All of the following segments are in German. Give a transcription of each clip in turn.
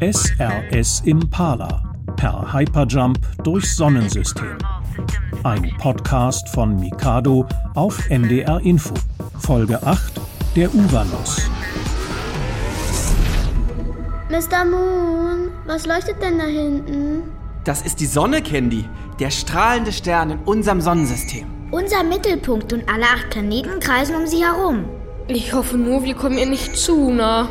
SRS Impala per Hyperjump durchs Sonnensystem. Ein Podcast von Mikado auf NDR Info. Folge 8 Der Uranus. Mr. Moon, was leuchtet denn da hinten? Das ist die Sonne, Candy. Der strahlende Stern in unserem Sonnensystem. Unser Mittelpunkt und alle acht Planeten kreisen um sie herum. Ich hoffe nur, wir kommen ihr nicht zu nah.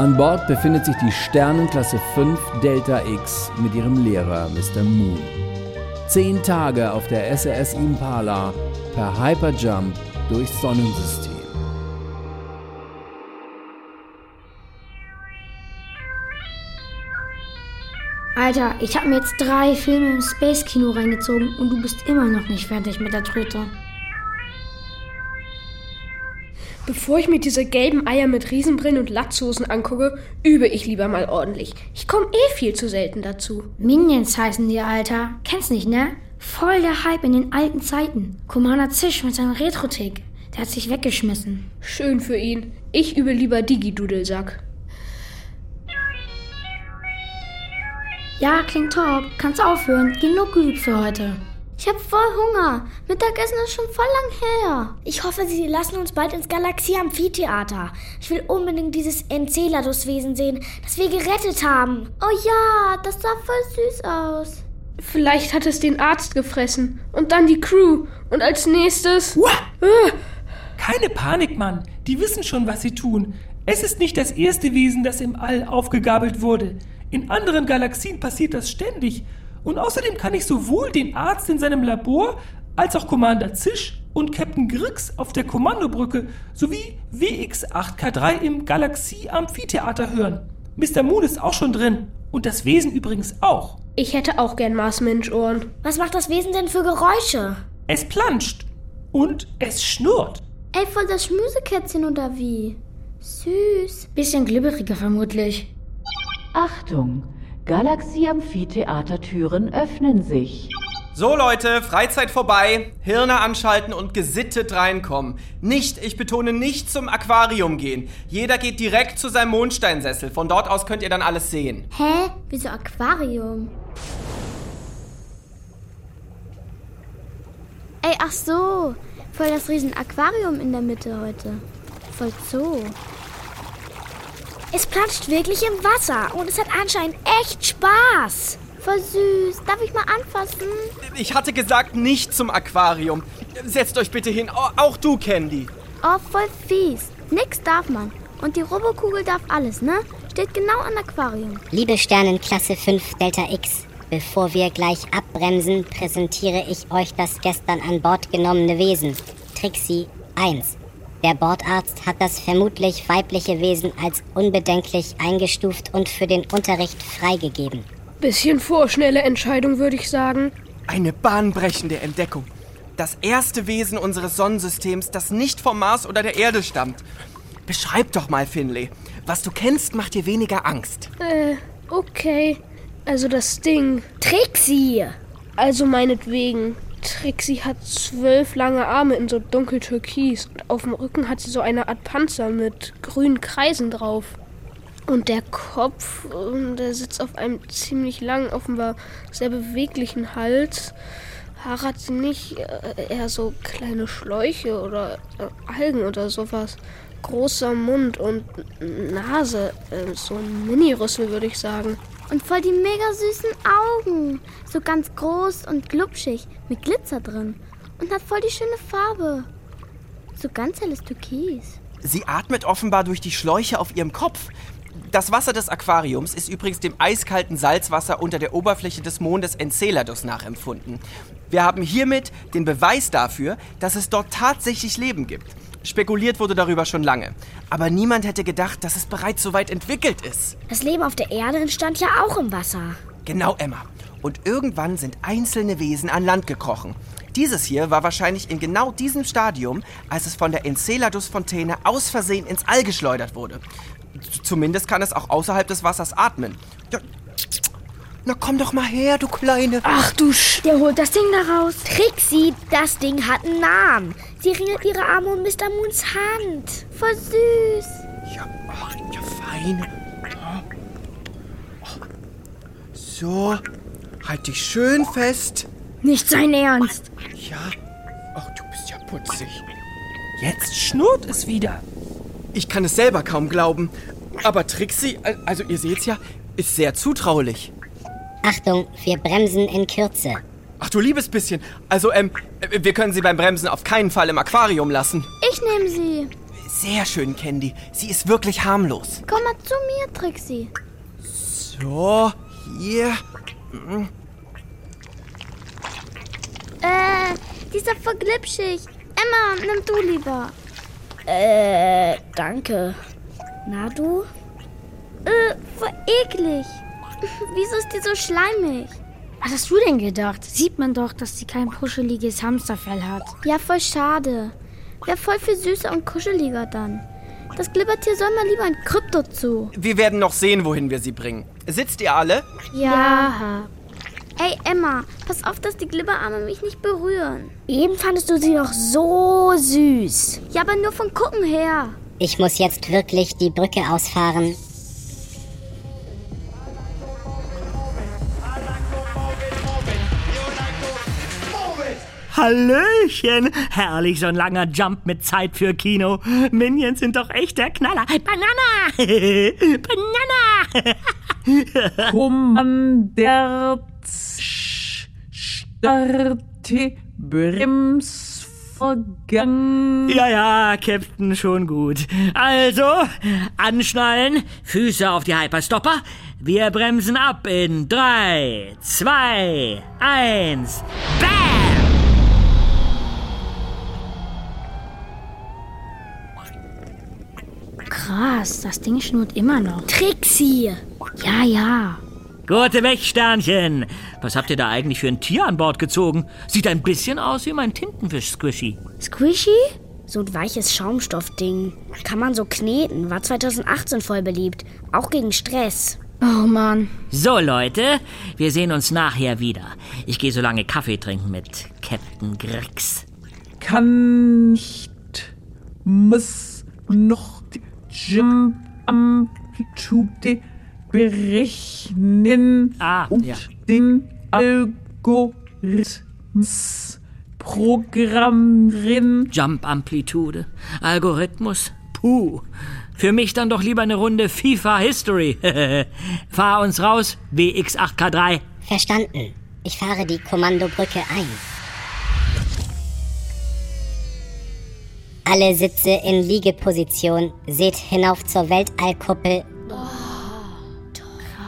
An Bord befindet sich die Sternenklasse 5 Delta X mit ihrem Lehrer Mr. Moon. Zehn Tage auf der SRS Impala per Hyperjump durchs Sonnensystem. Alter, ich habe mir jetzt drei Filme im Space-Kino reingezogen und du bist immer noch nicht fertig mit der Tröte. Bevor ich mir diese gelben Eier mit Riesenbrillen und Latzhosen angucke, übe ich lieber mal ordentlich. Ich komme eh viel zu selten dazu. Minions heißen die, Alter. Kennst nicht, ne? Voll der Hype in den alten Zeiten. Commander Zisch mit seinem Retro-Tick. Der hat sich weggeschmissen. Schön für ihn. Ich übe lieber Digi-Dudelsack. Ja, klingt top. Kannst aufhören. Genug geübt für heute. Ich hab voll Hunger. Mittagessen ist schon voll lang her. Ich hoffe, sie lassen uns bald ins Galaxie-Amphitheater. Ich will unbedingt dieses Enceladus-Wesen sehen, das wir gerettet haben. Oh ja, das sah voll süß aus. Vielleicht hat es den Arzt gefressen und dann die Crew und als nächstes. Uah! Äh, Keine Panik, Mann. Die wissen schon, was sie tun. Es ist nicht das erste Wesen, das im All aufgegabelt wurde. In anderen Galaxien passiert das ständig. Und außerdem kann ich sowohl den Arzt in seinem Labor als auch Commander Zisch und Captain Grix auf der Kommandobrücke sowie WX8K3 im Galaxie-Amphitheater hören. Mr. Moon ist auch schon drin. Und das Wesen übrigens auch. ich hätte auch gern Marsmensch-Ohren. Was macht das Wesen denn für Geräusche? Es planscht. Und es schnurrt. Ey, voll das Schmüsekätzchen oder wie? Süß. Bisschen glibberiger vermutlich. Achtung! Galaxie-Amphitheatertüren öffnen sich. So Leute, Freizeit vorbei, Hirne anschalten und gesittet reinkommen. Nicht, ich betone nicht zum Aquarium gehen. Jeder geht direkt zu seinem Mondsteinsessel. Von dort aus könnt ihr dann alles sehen. Hä? Wieso Aquarium? Ey, ach so. Voll das riesen Aquarium in der Mitte heute. Voll Zoo. Es planscht wirklich im Wasser und es hat anscheinend echt Spaß. Voll süß. Darf ich mal anfassen? Ich hatte gesagt, nicht zum Aquarium. Setzt euch bitte hin. Auch du, Candy. Oh, voll fies. Nix darf man. Und die Robokugel darf alles, ne? Steht genau an Aquarium. Liebe Sternenklasse 5 Delta X, bevor wir gleich abbremsen, präsentiere ich euch das gestern an Bord genommene Wesen, Trixie 1. Der Bordarzt hat das vermutlich weibliche Wesen als unbedenklich eingestuft und für den Unterricht freigegeben. Bisschen vorschnelle Entscheidung, würde ich sagen. Eine bahnbrechende Entdeckung. Das erste Wesen unseres Sonnensystems, das nicht vom Mars oder der Erde stammt. Beschreib doch mal, Finlay. Was du kennst, macht dir weniger Angst. Äh, okay. Also das Ding. Trixie! Also meinetwegen. Trixie hat zwölf lange Arme in so dunkeltürkis und auf dem Rücken hat sie so eine Art Panzer mit grünen Kreisen drauf. Und der Kopf, ähm, der sitzt auf einem ziemlich langen, offenbar sehr beweglichen Hals. Haare hat sie nicht, äh, eher so kleine Schläuche oder äh, Algen oder sowas. Großer Mund und Nase, äh, so ein Mini-Rüssel würde ich sagen. Und voll die mega süßen Augen. So ganz groß und glubschig, mit Glitzer drin. Und hat voll die schöne Farbe. So ganz helles Türkis. Sie atmet offenbar durch die Schläuche auf ihrem Kopf. Das Wasser des Aquariums ist übrigens dem eiskalten Salzwasser unter der Oberfläche des Mondes Enceladus nachempfunden. Wir haben hiermit den Beweis dafür, dass es dort tatsächlich Leben gibt. Spekuliert wurde darüber schon lange. Aber niemand hätte gedacht, dass es bereits so weit entwickelt ist. Das Leben auf der Erde entstand ja auch im Wasser. Genau, Emma. und irgendwann sind einzelne Wesen an Land gekrochen. Dieses hier war wahrscheinlich in genau diesem Stadium, als es von der Enceladus-Fontäne aus Versehen ins All geschleudert wurde. Z zumindest kann es auch außerhalb des Wassers atmen. Ja, na komm doch mal her, du Kleine. Ach du Sch... Der holt das Ding da raus. Trixie, das Ding hat einen Namen. Sie ringelt ihre Arme um Mr. Moons Hand. Voll süß. Ja, ach, ja fein. So, halt dich schön fest. Nicht sein Ernst. Ja, ach, du bist ja putzig. Jetzt schnurrt es wieder. Ich kann es selber kaum glauben. Aber Trixie, also ihr seht's ja, ist sehr zutraulich. Achtung, wir bremsen in Kürze. Ach du liebes bisschen. Also, ähm, wir können sie beim Bremsen auf keinen Fall im Aquarium lassen. Ich nehme sie. Sehr schön, Candy. Sie ist wirklich harmlos. Komm mal zu mir, Trixie. So, hier. Mhm. Äh, dieser voll glitschig. Emma, nimm du lieber. Äh, danke. Na du? Äh, voll eklig. Wieso ist die so schleimig? Was hast du denn gedacht? Sieht man doch, dass sie kein kuscheliges Hamsterfell hat. Ja, voll schade. Wäre voll viel süßer und kuscheliger dann. Das Glibbertier soll mal lieber ein Krypto zu. Wir werden noch sehen, wohin wir sie bringen. Sitzt ihr alle? Ja. Ey, Emma, pass auf, dass die Glibberarme mich nicht berühren. Eben fandest du sie noch so süß. Ja, aber nur von Gucken her. Ich muss jetzt wirklich die Brücke ausfahren. Hallöchen! Herrlich, so ein langer Jump mit Zeit für Kino. Minions sind doch echt der Knaller. Banana! Banana! Kommanderz starte Brems Vergangen. Ja, ja, Captain, schon gut. Also, anschnallen, Füße auf die Hyperstopper. Wir bremsen ab in 3, 2, 1. Krass, das Ding schnurrt immer noch. Trixie! Ja, ja. Gute weg, Sternchen. Was habt ihr da eigentlich für ein Tier an Bord gezogen? Sieht ein bisschen aus wie mein Tintenfisch-Squishy. Squishy? So ein weiches Schaumstoffding. Kann man so kneten. War 2018 voll beliebt. Auch gegen Stress. Oh Mann. So, Leute, wir sehen uns nachher wieder. Ich gehe so lange Kaffee trinken mit Captain Grix. Kann nicht, muss noch die Jump-Amplitude berechnen Ah, und ja. den Algorithmus programmieren. Jump-Amplitude, Algorithmus, puh. Für mich dann doch lieber eine Runde FIFA History. Fahr uns raus, WX8K3. Verstanden. Ich fahre die Kommandobrücke ein. Alle Sitze in Liegeposition. Seht hinauf zur Weltallkuppel.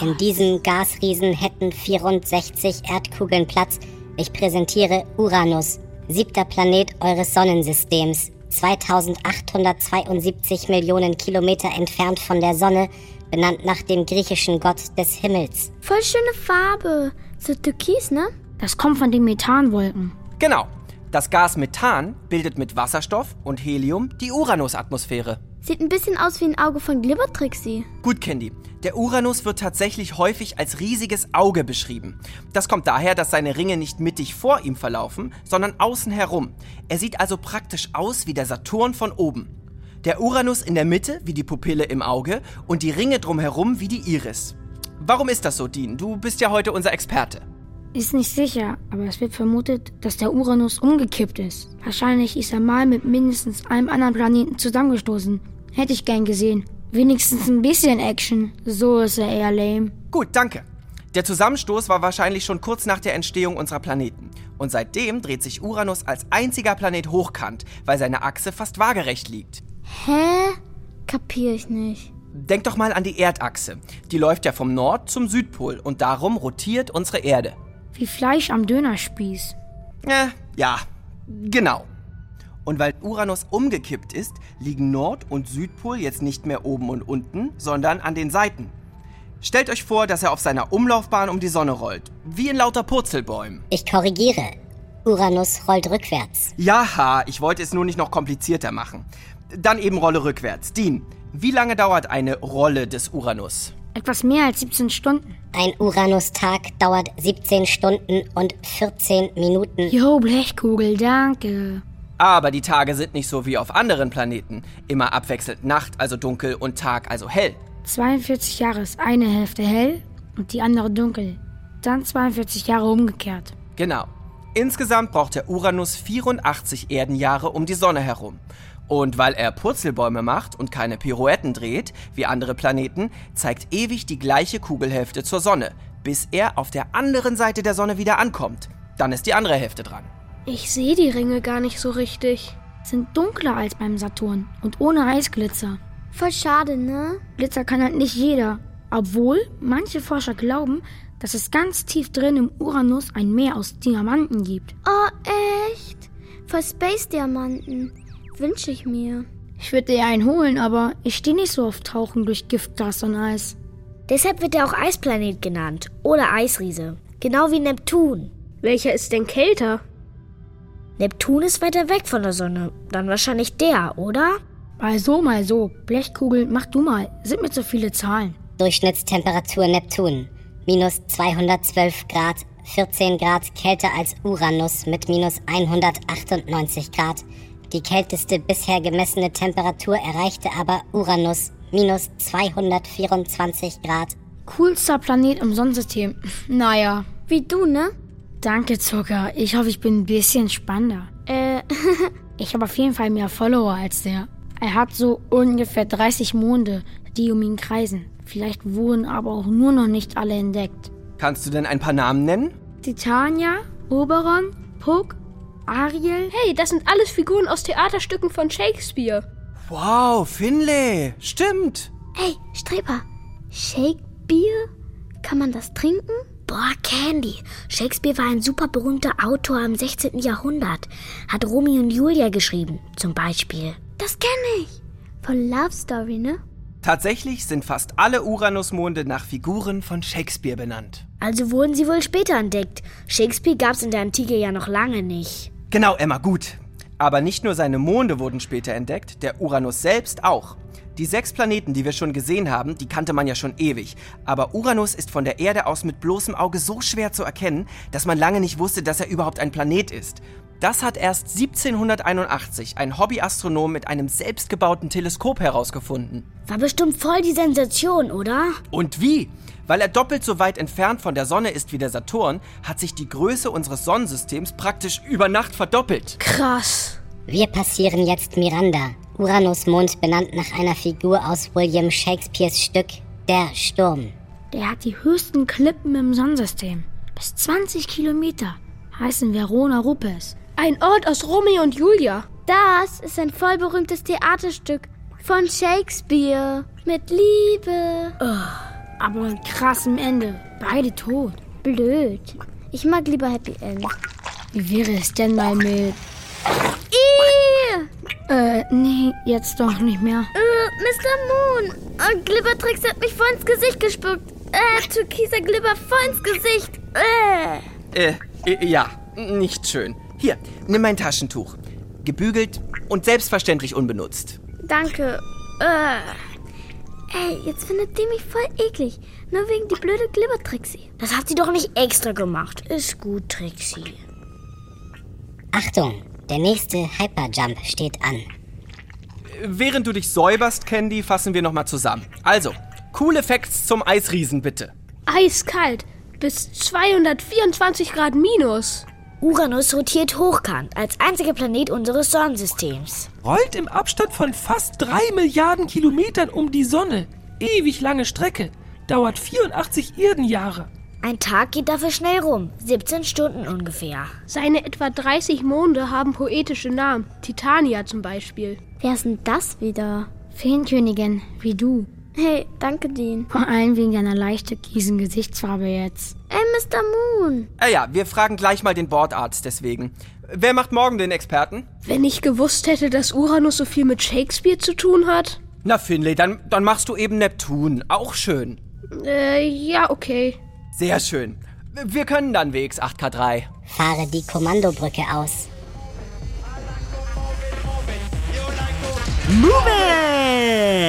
In diesem Gasriesen hätten 64 Erdkugeln Platz. Ich präsentiere Uranus, siebter Planet eures Sonnensystems. 2872 Millionen Kilometer entfernt von der Sonne, benannt nach dem griechischen Gott des Himmels. Voll schöne Farbe. So türkis, ne? Das kommt von den Methanwolken. Genau. Das Gas Methan bildet mit Wasserstoff und Helium die Uranus-Atmosphäre. Sieht ein bisschen aus wie ein Auge von Glibber Trixie. Gut, Candy. Der Uranus wird tatsächlich häufig als riesiges Auge beschrieben. Das kommt daher, dass seine Ringe nicht mittig vor ihm verlaufen, sondern außen herum. Er sieht also praktisch aus wie der Saturn von oben. Der Uranus in der Mitte wie die Pupille im Auge und die Ringe drumherum wie die Iris. Warum ist das so, Dean? Du bist ja heute unser Experte. Ist nicht sicher, aber es wird vermutet, dass der Uranus umgekippt ist. Wahrscheinlich ist er mal mit mindestens einem anderen Planeten zusammengestoßen. Hätte ich gern gesehen. Wenigstens ein bisschen Action. So ist er eher lame. Gut, danke. Der Zusammenstoß war wahrscheinlich schon kurz nach der Entstehung unserer Planeten. Und seitdem dreht sich Uranus als einziger Planet hochkant, weil seine Achse fast waagerecht liegt. Hä? Kapier ich nicht. Denk doch mal an die Erdachse. Die läuft ja vom Nord zum Südpol und darum rotiert unsere Erde. Wie Fleisch am Dönerspieß. Äh, ja, genau. Und weil Uranus umgekippt ist, liegen Nord- und Südpol jetzt nicht mehr oben und unten, sondern an den Seiten. Stellt euch vor, dass er auf seiner Umlaufbahn um die Sonne rollt. Wie in lauter Purzelbäumen. Ich korrigiere. Uranus rollt rückwärts. Jaha, ich wollte es nur nicht noch komplizierter machen. Dann eben Rolle rückwärts. Dean, wie lange dauert eine Rolle des Uranus? Etwas mehr als 17 Stunden. Ein Uranustag dauert 17 Stunden und 14 Minuten. Jo, Blechkugel, danke. Aber die Tage sind nicht so wie auf anderen Planeten. Immer abwechselnd Nacht, also dunkel, und Tag, also hell. 42 Jahre ist eine Hälfte hell und die andere dunkel. Dann 42 Jahre umgekehrt. Genau. Insgesamt braucht der Uranus 84 Erdenjahre um die Sonne herum. Und weil er Purzelbäume macht und keine Pirouetten dreht, wie andere Planeten, zeigt ewig die gleiche Kugelhälfte zur Sonne, bis er auf der anderen Seite der Sonne wieder ankommt. Dann ist die andere Hälfte dran. Ich sehe die Ringe gar nicht so richtig. Sind dunkler als beim Saturn und ohne Eisglitzer. Voll schade, ne? Glitzer kann halt nicht jeder. Obwohl manche Forscher glauben, dass es ganz tief drin im Uranus ein Meer aus Diamanten gibt. Oh, echt? Voll Space-Diamanten. Wünsche ich mir. Ich würde dir einen holen, aber ich stehe nicht so auf Tauchen durch Giftgas und Eis. Deshalb wird er auch Eisplanet genannt. Oder Eisriese. Genau wie Neptun. Welcher ist denn kälter? Neptun ist weiter weg von der Sonne. Dann wahrscheinlich der, oder? Mal so, mal so. Blechkugel, mach du mal. Sind mir zu viele Zahlen. Durchschnittstemperatur Neptun. Minus 212 Grad, 14 Grad kälter als Uranus mit minus 198 Grad. Die kälteste bisher gemessene Temperatur erreichte aber Uranus minus 224 Grad. Coolster Planet im Sonnensystem. Naja. Wie du, ne? Danke, Zucker. Ich hoffe, ich bin ein bisschen spannender. Äh, Ich habe auf jeden Fall mehr Follower als der. Er hat so ungefähr 30 Monde, die um ihn kreisen. Vielleicht wurden aber auch nur noch nicht alle entdeckt. Kannst du denn ein paar Namen nennen? Titania, Oberon, Puck, Ariel. Hey, das sind alles Figuren aus Theaterstücken von Shakespeare. Wow, Finlay. Stimmt. ey, Streber. Shakespeare? Kann man das trinken? Boah, Candy. Shakespeare war ein super berühmter Autor im 16. Jahrhundert. Hat Romeo und Julia geschrieben, zum Beispiel. Das kenne ich. Von Love Story, ne? Tatsächlich sind fast alle Uranusmonde nach Figuren von Shakespeare benannt. Also wurden sie wohl später entdeckt. Shakespeare gab's in der Antike ja noch lange nicht. Genau, Emma, gut. Aber nicht nur seine Monde wurden später entdeckt, der Uranus selbst auch. Die sechs Planeten, die wir schon gesehen haben, die kannte man ja schon ewig. Aber Uranus ist von der Erde aus mit bloßem Auge so schwer zu erkennen, dass man lange nicht wusste, dass er überhaupt ein Planet ist. Das hat erst 1781 ein Hobbyastronom mit einem selbstgebauten Teleskop herausgefunden. War bestimmt voll die Sensation, oder? Und wie? Weil er doppelt so weit entfernt von der Sonne ist wie der Saturn, hat sich die Größe unseres Sonnensystems praktisch über Nacht verdoppelt. Krass. Wir passieren jetzt Miranda, Uranusmond benannt nach einer Figur aus William Shakespeares Stück Der Sturm. Der hat die höchsten Klippen im Sonnensystem. Bis 20 Kilometer. Heißen Verona Rupes. Ein Ort aus Romeo und Julia. Das ist ein voll berühmtes Theaterstück von Shakespeare. Mit Liebe. Aber mit krassem Ende. Beide tot. Blöd. Ich mag lieber Happy End. Wie wäre es denn mal mit... Ih! Äh, nee, jetzt doch nicht mehr. Äh, Mr. Moon. Oh, Glibbertrix hat mich voll ins Gesicht gespuckt. Äh, türkiser Glibber voll ins Gesicht. Äh. Äh, äh, ja, nicht schön. Hier, nimm mein Taschentuch. Gebügelt und selbstverständlich unbenutzt. Danke. Äh. Ey, jetzt findet die mich voll eklig. Nur wegen die blöde Glibbertrixie. Das hat sie doch nicht extra gemacht. Ist gut, Trixie. Achtung, der nächste Hyperjump steht an. Während du dich säuberst, Candy, fassen wir nochmal zusammen. Also, coole Facts zum Eisriesen, bitte. Eiskalt. Bis 224 Grad minus. Uranus rotiert hochkant als einziger Planet unseres Sonnensystems. Rollt im Abstand von fast drei Milliarden Kilometern um die Sonne. Ewig lange Strecke. Dauert 84 Erdenjahre. Ein Tag geht dafür schnell rum. 17 Stunden ungefähr. Seine etwa 30 Monde haben poetische Namen. Titania zum Beispiel. Wer ist denn das wieder? Feenkönigin, wie du. Hey, danke, Dean. Vor allem wegen deiner leicht türkisen Gesichtsfarbe jetzt. Ey, Mr. Moon. Äh, ja, wir fragen gleich mal den Bordarzt deswegen. Wer macht morgen den Experten? Wenn ich gewusst hätte, dass Uranus so viel mit Shakespeare zu tun hat. Na, Finlay, dann, dann machst du eben Neptun. Auch schön. Äh, ja, okay. Sehr schön. Wir können dann WX 8K3. Fahre die Kommandobrücke aus. Move it!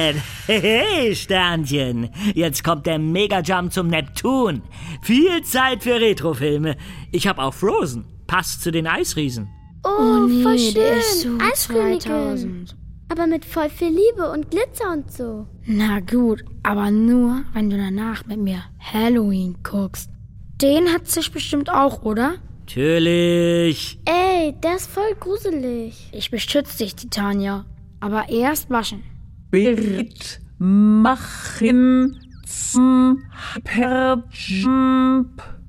Hey, Sternchen. Jetzt kommt der Mega-Jump zum Neptun. Viel Zeit für Retrofilme. Ich habe auch Frozen. Passt zu den Eisriesen. Oh, nee, voll schön. der ist so Eiskönigin. 2000. Aber mit voll viel Liebe und Glitzer und so. Na gut, aber nur, wenn du danach mit mir Halloween guckst. Den hat sich bestimmt auch, oder? Natürlich. Ey, der ist voll gruselig. Ich beschütze dich, Titania. Aber erst waschen. Bild machen zum Hyperjump.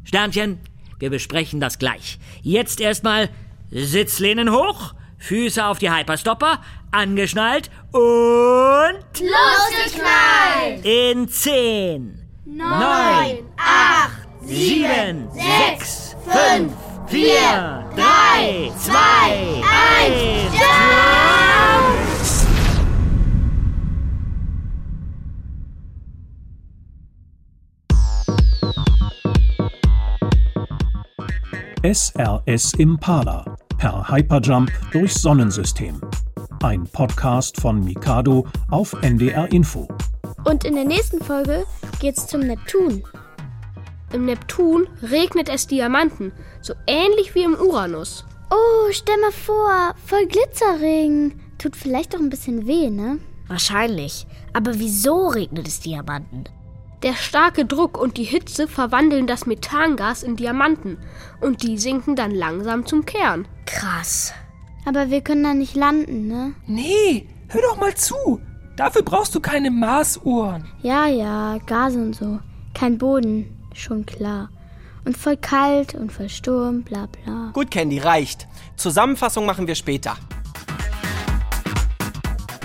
Sternchen, wir besprechen das gleich. Jetzt erstmal Sitzlehnen hoch, Füße auf die Hyperstopper, angeschnallt und Losgeknallt! in 10, 9, 8, 7, 6, 5, 4, 3, 2, 1. SRS Impala per Hyperjump durchs Sonnensystem. Ein Podcast von Mikado auf NDR Info. Und in der nächsten Folge geht's zum Neptun. Im Neptun regnet es Diamanten, so ähnlich wie im Uranus. Oh, stell mal vor, voll Glitzerring. Tut vielleicht auch ein bisschen weh, ne? Wahrscheinlich. Aber wieso regnet es Diamanten? Der starke Druck und die Hitze verwandeln das Methangas in Diamanten und die sinken dann langsam zum Kern. Krass. Aber wir können da nicht landen, ne? Nee, hör doch mal zu. Dafür brauchst du keine Marsuhren. Ja, ja, Gase und so. Kein Boden, schon klar. Und voll kalt und voll Sturm, bla bla. Gut, Candy, reicht. Zusammenfassung machen wir später.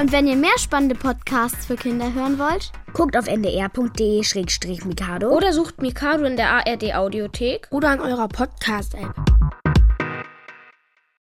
Und wenn ihr mehr spannende Podcasts für Kinder hören wollt, Guckt auf ndr.de-mikado Oder sucht Mikado in der ARD Audiothek. Oder an eurer Podcast-App.